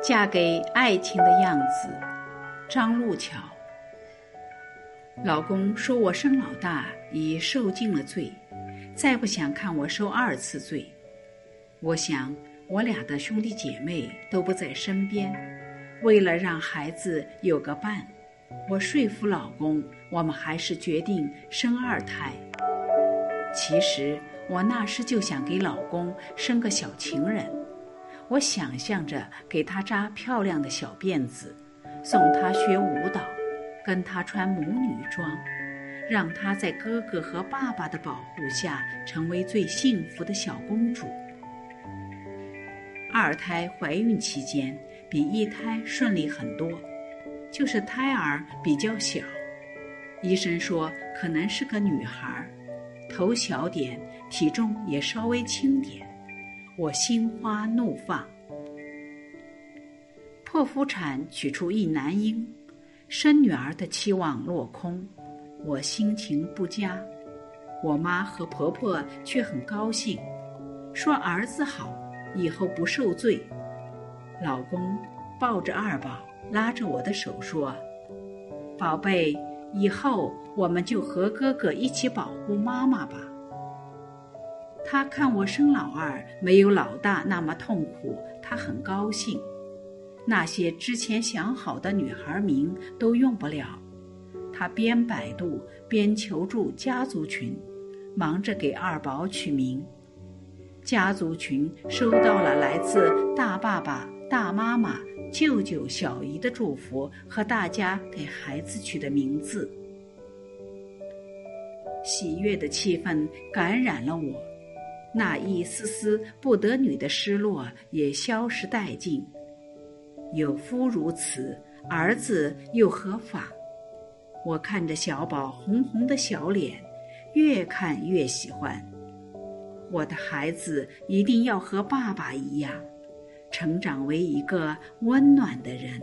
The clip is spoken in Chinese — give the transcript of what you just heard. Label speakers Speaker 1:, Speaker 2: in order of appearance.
Speaker 1: 嫁给爱情的样子，张路桥。老公说我生老大已受尽了罪，再不想看我受二次罪。我想我俩的兄弟姐妹都不在身边，为了让孩子有个伴，我说服老公，我们还是决定生二胎。其实我那时就想给老公生个小情人。我想象着给她扎漂亮的小辫子，送她学舞蹈，跟她穿母女装，让她在哥哥和爸爸的保护下成为最幸福的小公主。二胎怀孕期间比一胎顺利很多，就是胎儿比较小，医生说可能是个女孩，头小点，体重也稍微轻点。我心花怒放，剖腹产取出一男婴，生女儿的期望落空，我心情不佳。我妈和婆婆却很高兴，说儿子好，以后不受罪。老公抱着二宝，拉着我的手说：“宝贝，以后我们就和哥哥一起保护妈妈吧。”他看我生老二没有老大那么痛苦，他很高兴。那些之前想好的女孩名都用不了，他边百度边求助家族群，忙着给二宝取名。家族群收到了来自大爸爸、大妈妈、舅舅、小姨的祝福和大家给孩子取的名字，喜悦的气氛感染了我。那一丝丝不得女的失落也消失殆尽。有夫如此，儿子又何妨？我看着小宝红红的小脸，越看越喜欢。我的孩子一定要和爸爸一样，成长为一个温暖的人。